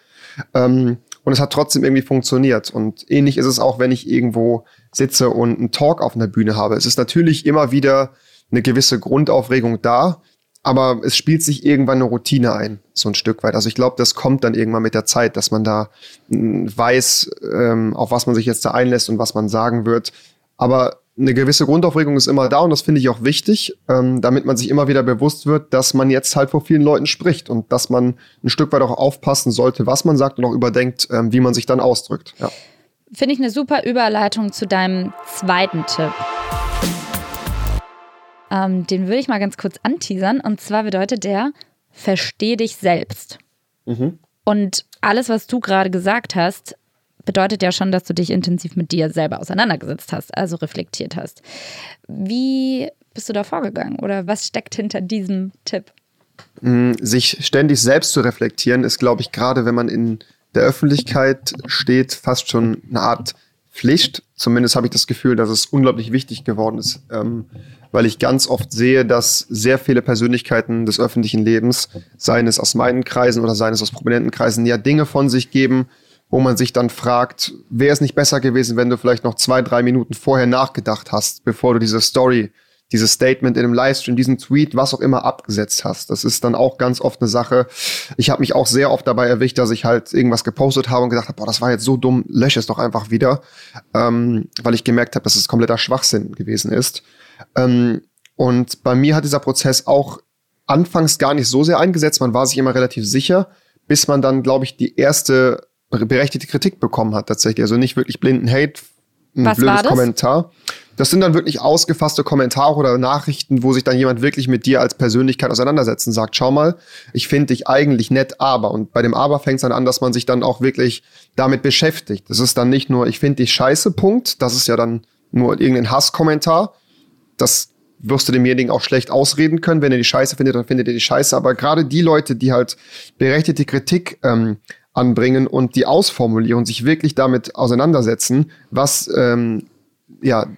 S2: Ähm, und es hat trotzdem irgendwie funktioniert. Und ähnlich ist es auch, wenn ich irgendwo sitze und einen Talk auf einer Bühne habe. Es ist natürlich immer wieder eine gewisse Grundaufregung da, aber es spielt sich irgendwann eine Routine ein, so ein Stück weit. Also ich glaube, das kommt dann irgendwann mit der Zeit, dass man da weiß, ähm, auf was man sich jetzt da einlässt und was man sagen wird. Aber eine gewisse Grundaufregung ist immer da und das finde ich auch wichtig, ähm, damit man sich immer wieder bewusst wird, dass man jetzt halt vor vielen Leuten spricht und dass man ein Stück weit auch aufpassen sollte, was man sagt und auch überdenkt, ähm, wie man sich dann ausdrückt. Ja.
S3: Finde ich eine super Überleitung zu deinem zweiten Tipp. Ähm, den würde ich mal ganz kurz anteasern. Und zwar bedeutet der, versteh dich selbst. Mhm. Und alles, was du gerade gesagt hast, bedeutet ja schon, dass du dich intensiv mit dir selber auseinandergesetzt hast, also reflektiert hast. Wie bist du da vorgegangen oder was steckt hinter diesem Tipp?
S2: Mm, sich ständig selbst zu reflektieren, ist, glaube ich, gerade wenn man in der Öffentlichkeit steht, fast schon eine Art Pflicht. Zumindest habe ich das Gefühl, dass es unglaublich wichtig geworden ist, ähm, weil ich ganz oft sehe, dass sehr viele Persönlichkeiten des öffentlichen Lebens, seien es aus meinen Kreisen oder seien es aus prominenten Kreisen, ja Dinge von sich geben, wo man sich dann fragt, wäre es nicht besser gewesen, wenn du vielleicht noch zwei, drei Minuten vorher nachgedacht hast, bevor du diese Story dieses Statement in einem Livestream, diesen Tweet, was auch immer abgesetzt hast. Das ist dann auch ganz oft eine Sache. Ich habe mich auch sehr oft dabei erwischt, dass ich halt irgendwas gepostet habe und gedacht habe, boah, das war jetzt so dumm, lösche es doch einfach wieder, ähm, weil ich gemerkt habe, dass es kompletter Schwachsinn gewesen ist. Ähm, und bei mir hat dieser Prozess auch anfangs gar nicht so sehr eingesetzt. Man war sich immer relativ sicher, bis man dann, glaube ich, die erste berechtigte Kritik bekommen hat tatsächlich. Also nicht wirklich blinden Hate, ein
S3: Was
S2: blödes? Kommentar. Das sind dann wirklich ausgefasste Kommentare oder Nachrichten, wo sich dann jemand wirklich mit dir als Persönlichkeit auseinandersetzt und sagt, schau mal, ich finde dich eigentlich nett, aber. Und bei dem Aber fängt es dann an, dass man sich dann auch wirklich damit beschäftigt. Das ist dann nicht nur, ich finde dich scheiße, Punkt. Das ist ja dann nur irgendein Hasskommentar. Das wirst du demjenigen auch schlecht ausreden können. Wenn er die Scheiße findet, dann findet er die Scheiße. Aber gerade die Leute, die halt berechtigte Kritik ähm, anbringen und die ausformulieren, sich wirklich damit auseinandersetzen, was ähm, ja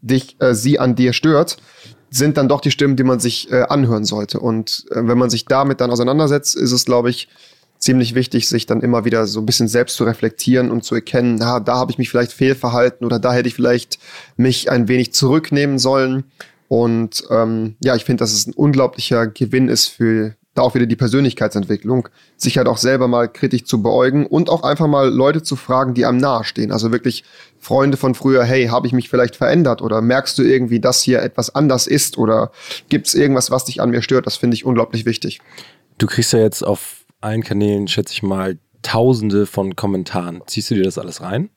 S2: dich, äh, sie an dir stört, sind dann doch die Stimmen, die man sich äh, anhören sollte. Und äh, wenn man sich damit dann auseinandersetzt, ist es, glaube ich, ziemlich wichtig, sich dann immer wieder so ein bisschen selbst zu reflektieren und zu erkennen, na, da habe ich mich vielleicht fehlverhalten oder da hätte ich vielleicht mich ein wenig zurücknehmen sollen. Und ähm, ja, ich finde, dass es ein unglaublicher Gewinn ist für da auch wieder die Persönlichkeitsentwicklung, sich halt auch selber mal kritisch zu beäugen und auch einfach mal Leute zu fragen, die einem nahestehen. Also wirklich Freunde von früher, hey, habe ich mich vielleicht verändert oder merkst du irgendwie, dass hier etwas anders ist oder gibt es irgendwas, was dich an mir stört? Das finde ich unglaublich wichtig.
S1: Du kriegst ja jetzt auf allen Kanälen, schätze ich mal, tausende von Kommentaren. Ziehst du dir das alles rein?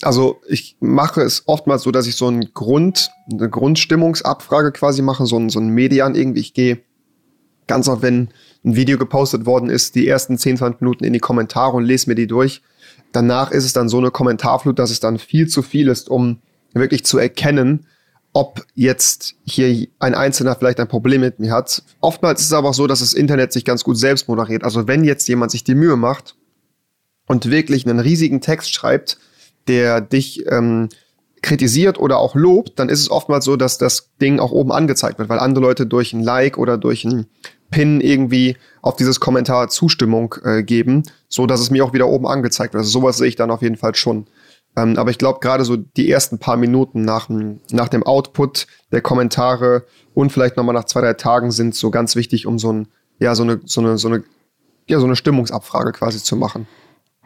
S2: Also ich mache es oftmals so, dass ich so ein Grund, eine Grundstimmungsabfrage quasi mache, so ein, so ein Median irgendwie. Ich gehe ganz oft, wenn ein Video gepostet worden ist, die ersten 10, 20 Minuten in die Kommentare und lese mir die durch. Danach ist es dann so eine Kommentarflut, dass es dann viel zu viel ist, um wirklich zu erkennen, ob jetzt hier ein Einzelner vielleicht ein Problem mit mir hat. Oftmals ist es aber auch so, dass das Internet sich ganz gut selbst moderiert. Also wenn jetzt jemand sich die Mühe macht und wirklich einen riesigen Text schreibt, der dich ähm, kritisiert oder auch lobt, dann ist es oftmals so, dass das Ding auch oben angezeigt wird, weil andere Leute durch ein Like oder durch ein Pin irgendwie auf dieses Kommentar Zustimmung äh, geben, so dass es mir auch wieder oben angezeigt wird. Also sowas sehe ich dann auf jeden Fall schon. Ähm, aber ich glaube, gerade so die ersten paar Minuten nach, nach dem Output der Kommentare und vielleicht nochmal nach zwei, drei Tagen sind so ganz wichtig, um so ein, ja, so eine, so eine, so eine, ja, so eine Stimmungsabfrage quasi zu machen.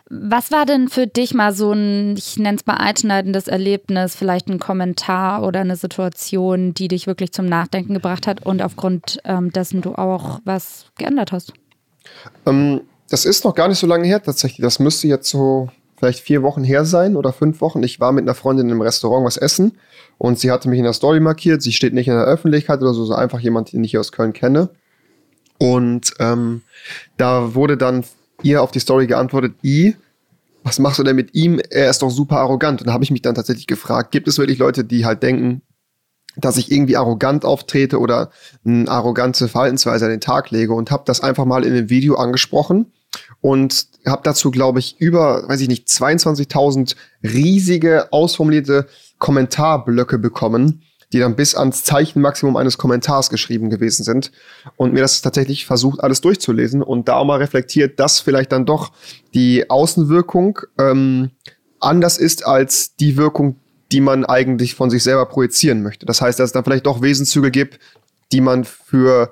S3: Was war denn für dich mal so ein, ich nenne es mal einschneidendes Erlebnis, vielleicht ein Kommentar oder eine Situation, die dich wirklich zum Nachdenken gebracht hat und aufgrund ähm, dessen du auch was geändert hast?
S2: Ähm, das ist noch gar nicht so lange her tatsächlich. Das müsste jetzt so vielleicht vier Wochen her sein oder fünf Wochen. Ich war mit einer Freundin im Restaurant was essen und sie hatte mich in der Story markiert. Sie steht nicht in der Öffentlichkeit oder so, so einfach jemand, den ich aus Köln kenne. Und ähm, da wurde dann ihr auf die Story geantwortet, I, was machst du denn mit ihm? Er ist doch super arrogant. Und da habe ich mich dann tatsächlich gefragt, gibt es wirklich Leute, die halt denken, dass ich irgendwie arrogant auftrete oder eine arrogante Verhaltensweise an den Tag lege und habe das einfach mal in einem Video angesprochen und habe dazu, glaube ich, über, weiß ich nicht, 22.000 riesige, ausformulierte Kommentarblöcke bekommen, die dann bis ans Zeichenmaximum eines Kommentars geschrieben gewesen sind. Und mir das tatsächlich versucht, alles durchzulesen und da auch mal reflektiert, dass vielleicht dann doch die Außenwirkung ähm, anders ist als die Wirkung, die man eigentlich von sich selber projizieren möchte. Das heißt, dass es dann vielleicht doch Wesenszüge gibt, die man für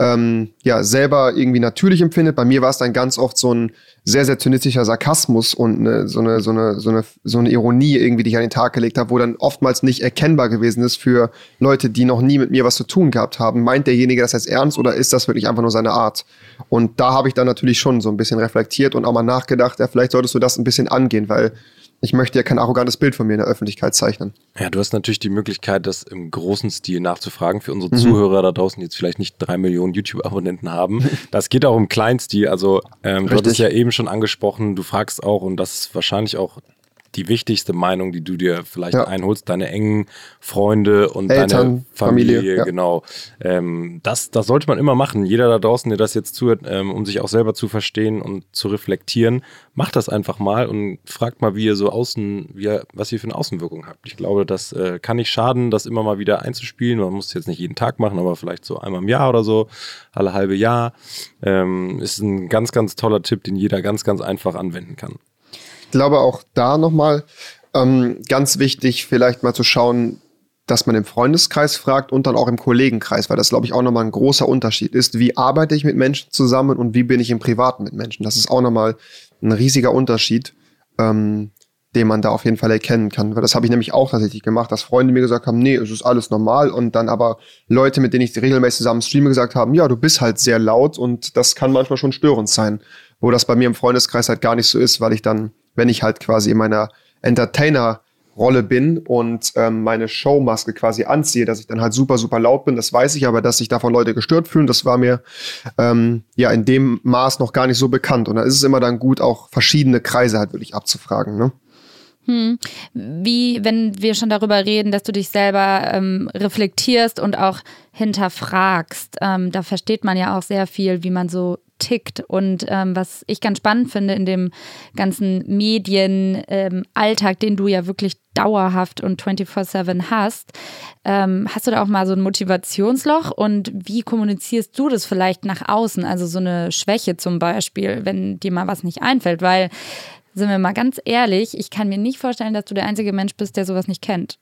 S2: ähm, ja selber irgendwie natürlich empfindet. Bei mir war es dann ganz oft so ein sehr, sehr zynistischer Sarkasmus und eine, so, eine, so, eine, so, eine, so eine Ironie irgendwie, die ich an den Tag gelegt habe, wo dann oftmals nicht erkennbar gewesen ist für Leute, die noch nie mit mir was zu tun gehabt haben. Meint derjenige das jetzt ernst oder ist das wirklich einfach nur seine Art? Und da habe ich dann natürlich schon so ein bisschen reflektiert und auch mal nachgedacht, ja, vielleicht solltest du das ein bisschen angehen, weil ich möchte ja kein arrogantes Bild von mir in der Öffentlichkeit zeichnen.
S1: Ja, du hast natürlich die Möglichkeit, das im großen Stil nachzufragen für unsere mhm. Zuhörer da draußen, die jetzt vielleicht nicht drei Millionen YouTube-Abonnenten haben. Das geht auch im Kleinstil. Also ähm, du hattest ja eben schon angesprochen, du fragst auch, und das ist wahrscheinlich auch die wichtigste Meinung, die du dir vielleicht ja. einholst, deine engen Freunde und Eltern, deine Familie, Familie ja. genau. Ähm, das, das sollte man immer machen. Jeder da draußen, der das jetzt zuhört, ähm, um sich auch selber zu verstehen und zu reflektieren, macht das einfach mal und fragt mal, wie ihr so außen, wie ihr, was ihr für eine Außenwirkung habt. Ich glaube, das äh, kann nicht schaden, das immer mal wieder einzuspielen. Man muss es jetzt nicht jeden Tag machen, aber vielleicht so einmal im Jahr oder so, alle halbe Jahr. Ähm, ist ein ganz, ganz toller Tipp, den jeder ganz, ganz einfach anwenden kann.
S2: Ich glaube auch da nochmal ähm, ganz wichtig, vielleicht mal zu schauen, dass man im Freundeskreis fragt und dann auch im Kollegenkreis, weil das, glaube ich, auch nochmal ein großer Unterschied ist. Wie arbeite ich mit Menschen zusammen und wie bin ich im Privaten mit Menschen? Das ist auch nochmal ein riesiger Unterschied, ähm, den man da auf jeden Fall erkennen kann. Weil das habe ich nämlich auch tatsächlich gemacht, dass Freunde mir gesagt haben, nee, es ist alles normal und dann aber Leute, mit denen ich regelmäßig zusammen streame, gesagt haben, ja, du bist halt sehr laut und das kann manchmal schon störend sein. Wo das bei mir im Freundeskreis halt gar nicht so ist, weil ich dann wenn ich halt quasi in meiner Entertainer Rolle bin und ähm, meine Showmaske quasi anziehe, dass ich dann halt super, super laut bin. Das weiß ich, aber dass sich davon Leute gestört fühlen, das war mir ähm, ja in dem Maß noch gar nicht so bekannt. Und da ist es immer dann gut, auch verschiedene Kreise halt wirklich abzufragen. Ne?
S3: Hm. Wie, wenn wir schon darüber reden, dass du dich selber ähm, reflektierst und auch hinterfragst, ähm, da versteht man ja auch sehr viel, wie man so tickt. Und ähm, was ich ganz spannend finde in dem ganzen Medienalltag, ähm, den du ja wirklich dauerhaft und 24-7 hast, ähm, hast du da auch mal so ein Motivationsloch und wie kommunizierst du das vielleicht nach außen? Also so eine Schwäche zum Beispiel, wenn dir mal was nicht einfällt, weil, sind wir mal ganz ehrlich, ich kann mir nicht vorstellen, dass du der einzige Mensch bist, der sowas nicht kennt.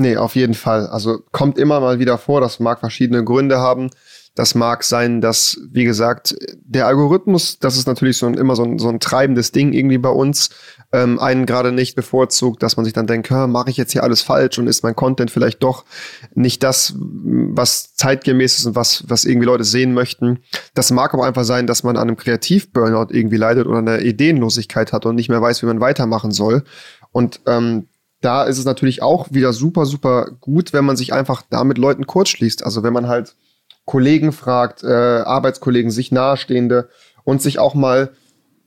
S2: Nee, auf jeden Fall. Also kommt immer mal wieder vor, das mag verschiedene Gründe haben. Das mag sein, dass, wie gesagt, der Algorithmus, das ist natürlich so ein, immer so ein, so ein treibendes Ding irgendwie bei uns, ähm, einen gerade nicht bevorzugt, dass man sich dann denkt, mache ich jetzt hier alles falsch und ist mein Content vielleicht doch nicht das, was zeitgemäß ist und was, was irgendwie Leute sehen möchten. Das mag aber einfach sein, dass man an einem Kreativ-Burnout irgendwie leidet oder eine Ideenlosigkeit hat und nicht mehr weiß, wie man weitermachen soll. Und ähm, da ist es natürlich auch wieder super, super gut, wenn man sich einfach da mit Leuten kurzschließt. Also wenn man halt Kollegen fragt, äh, Arbeitskollegen, sich nahestehende und sich auch mal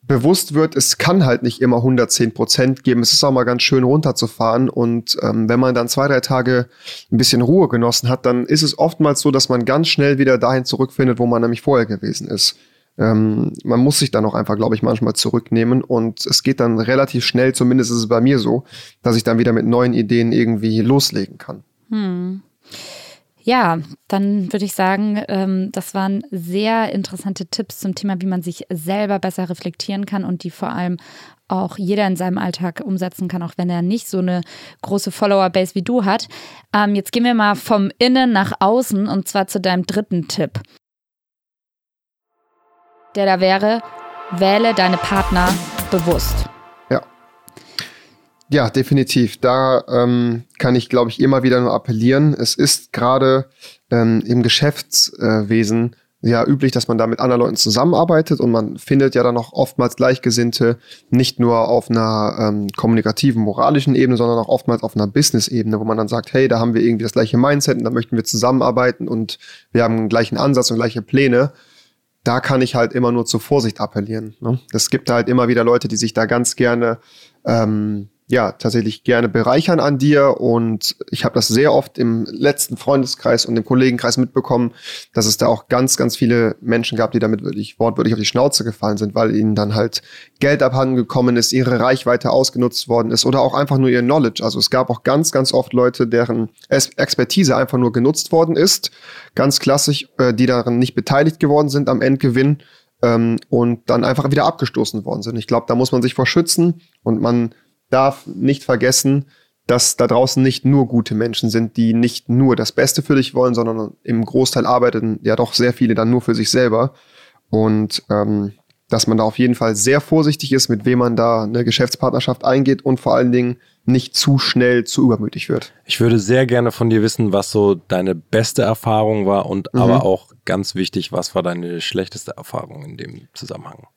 S2: bewusst wird, es kann halt nicht immer 110 Prozent geben. Es ist auch mal ganz schön runterzufahren. Und ähm, wenn man dann zwei, drei Tage ein bisschen Ruhe genossen hat, dann ist es oftmals so, dass man ganz schnell wieder dahin zurückfindet, wo man nämlich vorher gewesen ist. Ähm, man muss sich dann auch einfach, glaube ich, manchmal zurücknehmen. Und es geht dann relativ schnell, zumindest ist es bei mir so, dass ich dann wieder mit neuen Ideen irgendwie loslegen kann.
S3: Hm. Ja, dann würde ich sagen, ähm, das waren sehr interessante Tipps zum Thema, wie man sich selber besser reflektieren kann und die vor allem auch jeder in seinem Alltag umsetzen kann, auch wenn er nicht so eine große Follower-Base wie du hat. Ähm, jetzt gehen wir mal vom Innen nach außen und zwar zu deinem dritten Tipp. Der da wäre, wähle deine Partner bewusst.
S2: Ja, definitiv. Da ähm, kann ich, glaube ich, immer wieder nur appellieren. Es ist gerade ähm, im Geschäftswesen ja üblich, dass man da mit anderen Leuten zusammenarbeitet und man findet ja dann auch oftmals Gleichgesinnte, nicht nur auf einer ähm, kommunikativen, moralischen Ebene, sondern auch oftmals auf einer Business-Ebene, wo man dann sagt, hey, da haben wir irgendwie das gleiche Mindset und da möchten wir zusammenarbeiten und wir haben einen gleichen Ansatz und gleiche Pläne. Da kann ich halt immer nur zur Vorsicht appellieren. Ne? Es gibt halt immer wieder Leute, die sich da ganz gerne ähm, ja tatsächlich gerne bereichern an dir und ich habe das sehr oft im letzten Freundeskreis und im Kollegenkreis mitbekommen, dass es da auch ganz ganz viele Menschen gab, die damit wirklich wortwörtlich auf die Schnauze gefallen sind, weil ihnen dann halt Geld abhanden gekommen ist, ihre Reichweite ausgenutzt worden ist oder auch einfach nur ihr Knowledge. Also es gab auch ganz ganz oft Leute, deren Expertise einfach nur genutzt worden ist, ganz klassisch, äh, die daran nicht beteiligt geworden sind am Endgewinn ähm, und dann einfach wieder abgestoßen worden sind. Ich glaube, da muss man sich vor schützen und man darf nicht vergessen, dass da draußen nicht nur gute Menschen sind, die nicht nur das Beste für dich wollen, sondern im Großteil arbeiten ja doch sehr viele dann nur für sich selber. Und ähm, dass man da auf jeden Fall sehr vorsichtig ist, mit wem man da eine Geschäftspartnerschaft eingeht und vor allen Dingen nicht zu schnell zu übermütig wird.
S1: Ich würde sehr gerne von dir wissen, was so deine beste Erfahrung war und mhm. aber auch ganz wichtig, was war deine schlechteste Erfahrung in dem Zusammenhang?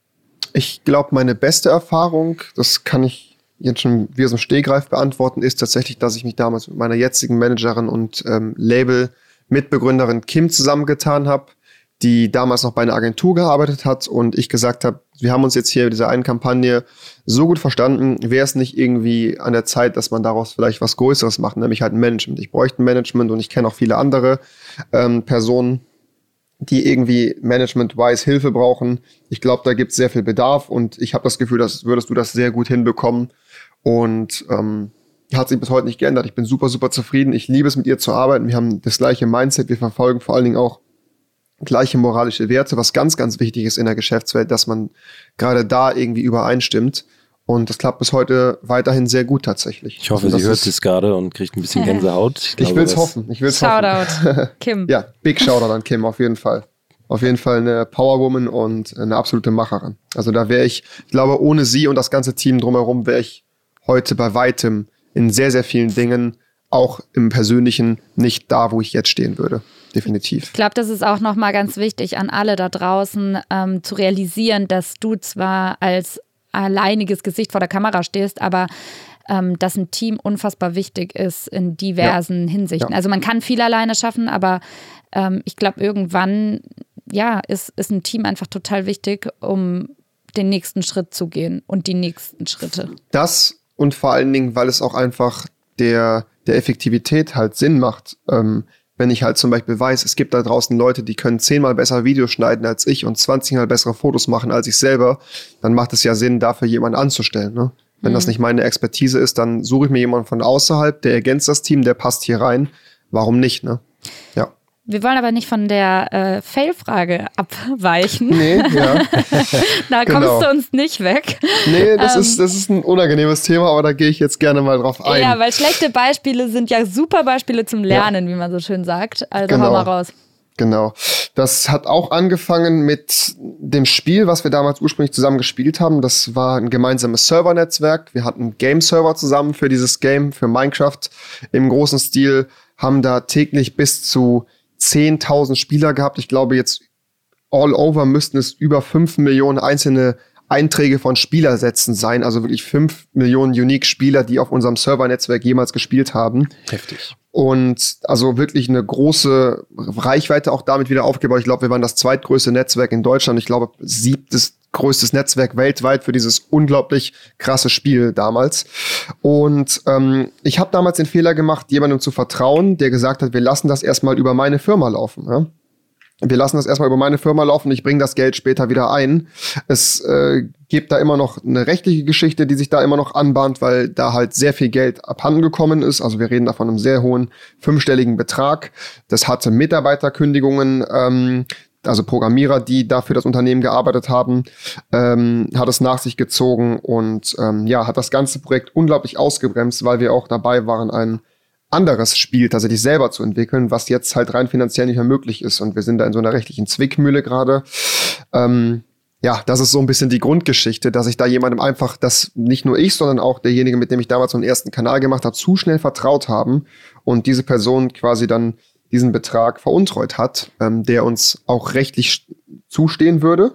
S2: Ich glaube, meine beste Erfahrung, das kann ich jetzt schon wie aus dem Stehgreif beantworten, ist tatsächlich, dass ich mich damals mit meiner jetzigen Managerin und ähm, Label-Mitbegründerin Kim zusammengetan habe, die damals noch bei einer Agentur gearbeitet hat und ich gesagt habe, wir haben uns jetzt hier in dieser einen Kampagne so gut verstanden, wäre es nicht irgendwie an der Zeit, dass man daraus vielleicht was Größeres macht, nämlich halt ein Management. Ich bräuchte ein Management und ich kenne auch viele andere ähm, Personen, die irgendwie management-wise Hilfe brauchen. Ich glaube, da gibt es sehr viel Bedarf und ich habe das Gefühl, dass würdest du das sehr gut hinbekommen. Und ähm, hat sich bis heute nicht geändert. Ich bin super, super zufrieden. Ich liebe es, mit ihr zu arbeiten. Wir haben das gleiche Mindset. Wir verfolgen vor allen Dingen auch gleiche moralische Werte, was ganz, ganz wichtig ist in der Geschäftswelt, dass man gerade da irgendwie übereinstimmt. Und das klappt bis heute weiterhin sehr gut tatsächlich.
S1: Ich hoffe, also, sie hört es gerade und kriegt ein bisschen Gänsehaut.
S2: Ich, ich will es hoffen. Ich will's
S3: Shoutout, hoffen. Kim.
S2: Ja, big Shoutout an Kim, auf jeden Fall. Auf jeden Fall eine Powerwoman und eine absolute Macherin. Also da wäre ich, ich glaube, ohne sie und das ganze Team drumherum wäre ich heute bei weitem in sehr, sehr vielen Dingen, auch im Persönlichen, nicht da, wo ich jetzt stehen würde definitiv.
S3: Ich glaube, das ist auch nochmal ganz wichtig an alle da draußen ähm, zu realisieren, dass du zwar als alleiniges Gesicht vor der Kamera stehst, aber ähm, dass ein Team unfassbar wichtig ist in diversen ja. Hinsichten. Ja. Also man kann viel alleine schaffen, aber ähm, ich glaube, irgendwann ja, ist, ist ein Team einfach total wichtig, um den nächsten Schritt zu gehen und die nächsten Schritte.
S2: Das und vor allen Dingen, weil es auch einfach der, der Effektivität halt Sinn macht. Ähm, wenn ich halt zum Beispiel weiß, es gibt da draußen Leute, die können zehnmal besser Videos schneiden als ich und zwanzigmal bessere Fotos machen als ich selber, dann macht es ja Sinn, dafür jemanden anzustellen. Ne? Wenn mhm. das nicht meine Expertise ist, dann suche ich mir jemanden von außerhalb, der ergänzt das Team, der passt hier rein. Warum nicht? Ne? Ja.
S3: Wir wollen aber nicht von der äh, Fail-Frage abweichen.
S2: Nee, ja.
S3: da kommst genau. du uns nicht weg.
S2: Nee, das, ähm, ist, das ist ein unangenehmes Thema, aber da gehe ich jetzt gerne mal drauf ein.
S3: Ja, weil schlechte Beispiele sind ja super Beispiele zum Lernen, ja. wie man so schön sagt. Also genau. hau mal raus.
S2: Genau. Das hat auch angefangen mit dem Spiel, was wir damals ursprünglich zusammen gespielt haben. Das war ein gemeinsames Servernetzwerk. Wir hatten Game-Server zusammen für dieses Game, für Minecraft im großen Stil, haben da täglich bis zu 10.000 Spieler gehabt. Ich glaube, jetzt all over müssten es über 5 Millionen einzelne Einträge von Spielersätzen sein. Also wirklich 5 Millionen Unique-Spieler, die auf unserem Servernetzwerk jemals gespielt haben.
S1: Heftig.
S2: Und also wirklich eine große Reichweite auch damit wieder aufgebaut. Ich glaube, wir waren das zweitgrößte Netzwerk in Deutschland. Ich glaube, siebtes größtes Netzwerk weltweit für dieses unglaublich krasse Spiel damals. Und ähm, ich habe damals den Fehler gemacht, jemandem zu vertrauen, der gesagt hat, wir lassen das erstmal über meine Firma laufen. Ja? Wir lassen das erstmal über meine Firma laufen, ich bringe das Geld später wieder ein. Es äh, gibt da immer noch eine rechtliche Geschichte, die sich da immer noch anbahnt, weil da halt sehr viel Geld abhanden gekommen ist. Also wir reden da von einem sehr hohen fünfstelligen Betrag. Das hatte Mitarbeiterkündigungen ähm, also Programmierer, die dafür das Unternehmen gearbeitet haben, ähm, hat es nach sich gezogen und ähm, ja, hat das ganze Projekt unglaublich ausgebremst, weil wir auch dabei waren, ein anderes Spiel tatsächlich selber zu entwickeln, was jetzt halt rein finanziell nicht mehr möglich ist. Und wir sind da in so einer rechtlichen Zwickmühle gerade. Ähm, ja, das ist so ein bisschen die Grundgeschichte, dass ich da jemandem einfach, dass nicht nur ich, sondern auch derjenige, mit dem ich damals so einen ersten Kanal gemacht habe, zu schnell vertraut haben und diese Person quasi dann diesen Betrag veruntreut hat, ähm, der uns auch rechtlich zustehen würde.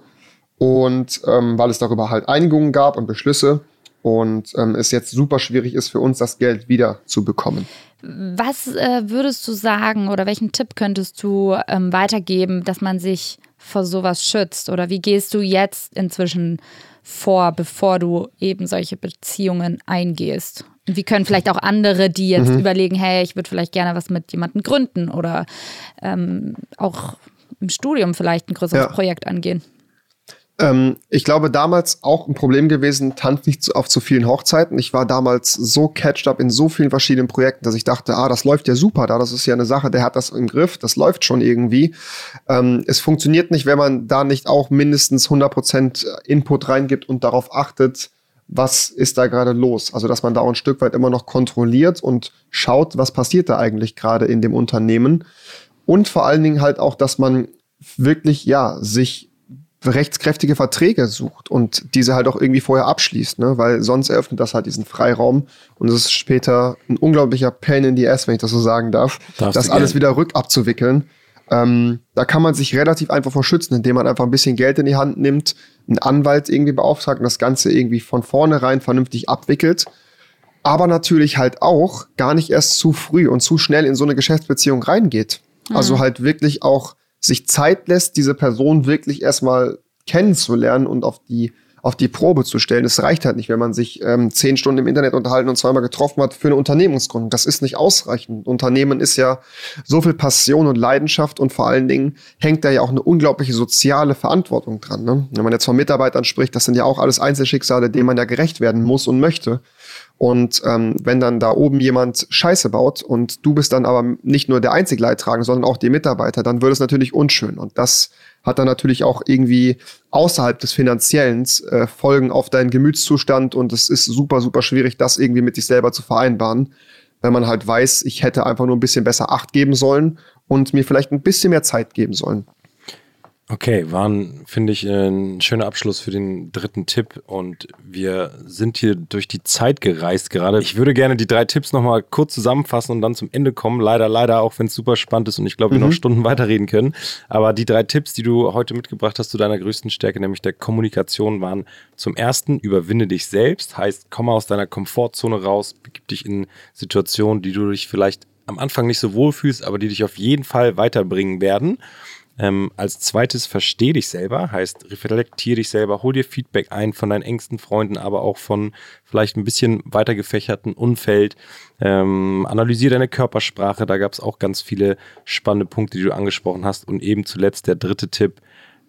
S2: Und ähm, weil es darüber halt Einigungen gab und Beschlüsse und ähm, es jetzt super schwierig ist für uns, das Geld wieder zu bekommen.
S3: Was äh, würdest du sagen oder welchen Tipp könntest du ähm, weitergeben, dass man sich vor sowas schützt? Oder wie gehst du jetzt inzwischen vor, bevor du eben solche Beziehungen eingehst? wie können vielleicht auch andere, die jetzt mhm. überlegen, hey, ich würde vielleicht gerne was mit jemandem gründen oder ähm, auch im Studium vielleicht ein größeres ja. Projekt angehen?
S2: Ähm, ich glaube, damals auch ein Problem gewesen, tanzt nicht auf zu vielen Hochzeiten. Ich war damals so catched up in so vielen verschiedenen Projekten, dass ich dachte, ah, das läuft ja super da, das ist ja eine Sache, der hat das im Griff, das läuft schon irgendwie. Ähm, es funktioniert nicht, wenn man da nicht auch mindestens 100% Input reingibt und darauf achtet, was ist da gerade los? Also, dass man da auch ein Stück weit immer noch kontrolliert und schaut, was passiert da eigentlich gerade in dem Unternehmen. Und vor allen Dingen halt auch, dass man wirklich, ja, sich rechtskräftige Verträge sucht und diese halt auch irgendwie vorher abschließt, ne? weil sonst eröffnet das halt diesen Freiraum und es ist später ein unglaublicher Pain in the Ass, wenn ich das so sagen darf, Darfst das alles wieder rückabzuwickeln. Ähm, da kann man sich relativ einfach vor schützen, indem man einfach ein bisschen Geld in die Hand nimmt, einen Anwalt irgendwie beauftragt und das Ganze irgendwie von vornherein vernünftig abwickelt. Aber natürlich halt auch gar nicht erst zu früh und zu schnell in so eine Geschäftsbeziehung reingeht. Mhm. Also halt wirklich auch sich Zeit lässt, diese Person wirklich erstmal kennenzulernen und auf die auf die Probe zu stellen. Es reicht halt nicht, wenn man sich ähm, zehn Stunden im Internet unterhalten und zweimal getroffen hat für eine Unternehmensgründung. Das ist nicht ausreichend. Unternehmen ist ja so viel Passion und Leidenschaft und vor allen Dingen hängt da ja auch eine unglaubliche soziale Verantwortung dran. Ne? Wenn man jetzt von Mitarbeitern spricht, das sind ja auch alles Einzelschicksale, denen man ja gerecht werden muss und möchte. Und ähm, wenn dann da oben jemand Scheiße baut und du bist dann aber nicht nur der einzig Leidtragende, sondern auch die Mitarbeiter, dann wird es natürlich unschön. Und das hat dann natürlich auch irgendwie außerhalb des Finanziellen äh, Folgen auf deinen Gemütszustand und es ist super, super schwierig, das irgendwie mit sich selber zu vereinbaren, wenn man halt weiß, ich hätte einfach nur ein bisschen besser Acht geben sollen und mir vielleicht ein bisschen mehr Zeit geben sollen.
S1: Okay, war, finde ich, ein schöner Abschluss für den dritten Tipp und wir sind hier durch die Zeit gereist gerade. Ich würde gerne die drei Tipps nochmal kurz zusammenfassen und dann zum Ende kommen. Leider, leider, auch wenn es super spannend ist und ich glaube, wir mhm. noch Stunden weiterreden können. Aber die drei Tipps, die du heute mitgebracht hast zu deiner größten Stärke, nämlich der Kommunikation, waren zum ersten, überwinde dich selbst, heißt, komm aus deiner Komfortzone raus, begib dich in Situationen, die du dich vielleicht am Anfang nicht so wohl fühlst, aber die dich auf jeden Fall weiterbringen werden. Ähm, als zweites versteh dich selber, heißt reflektier dich selber, hol dir Feedback ein von deinen engsten Freunden, aber auch von vielleicht ein bisschen weiter gefächerten Umfeld. Ähm, analysiere deine Körpersprache, da gab es auch ganz viele spannende Punkte, die du angesprochen hast. Und eben zuletzt der dritte Tipp,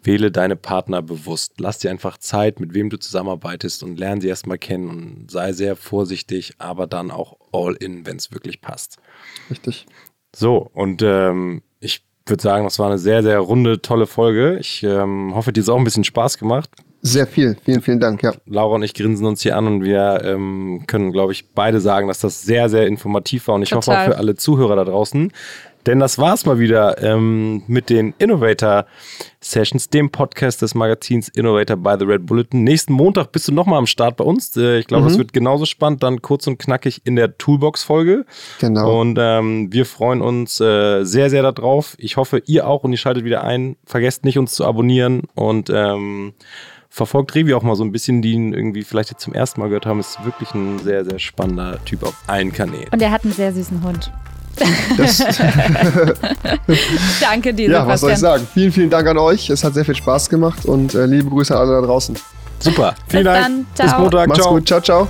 S1: wähle deine Partner bewusst. Lass dir einfach Zeit, mit wem du zusammenarbeitest und lerne sie erstmal kennen und sei sehr vorsichtig, aber dann auch all in, wenn es wirklich passt.
S2: Richtig.
S1: So, und ähm, ich würde sagen, das war eine sehr, sehr runde, tolle Folge. Ich ähm, hoffe, dir hat auch ein bisschen Spaß gemacht.
S2: Sehr viel. Vielen, vielen Dank, ja.
S1: Laura und ich grinsen uns hier an und wir ähm, können, glaube ich, beide sagen, dass das sehr, sehr informativ war. Und ich Total. hoffe auch für alle Zuhörer da draußen, denn das war's mal wieder ähm, mit den Innovator Sessions, dem Podcast des Magazins Innovator by the Red Bulletin. Nächsten Montag bist du nochmal am Start bei uns. Äh, ich glaube, mhm. das wird genauso spannend, dann kurz und knackig in der Toolbox-Folge. Genau. Und ähm, wir freuen uns äh, sehr, sehr darauf. Ich hoffe, ihr auch und ihr schaltet wieder ein. Vergesst nicht, uns zu abonnieren und ähm, verfolgt Revi auch mal so ein bisschen, die ihn irgendwie vielleicht jetzt zum ersten Mal gehört haben. Ist wirklich ein sehr, sehr spannender Typ auf allen Kanälen.
S3: Und er hat einen sehr süßen Hund. Danke dir,
S2: Ja, was soll ich sagen? Vielen, vielen Dank an euch. Es hat sehr viel Spaß gemacht und äh, liebe Grüße an alle da draußen.
S1: Super. Vielen
S3: Bis
S1: Dank.
S3: Dann. Ciao.
S1: Bis Montag.
S2: Mach's
S1: ciao.
S2: gut. Ciao, ciao.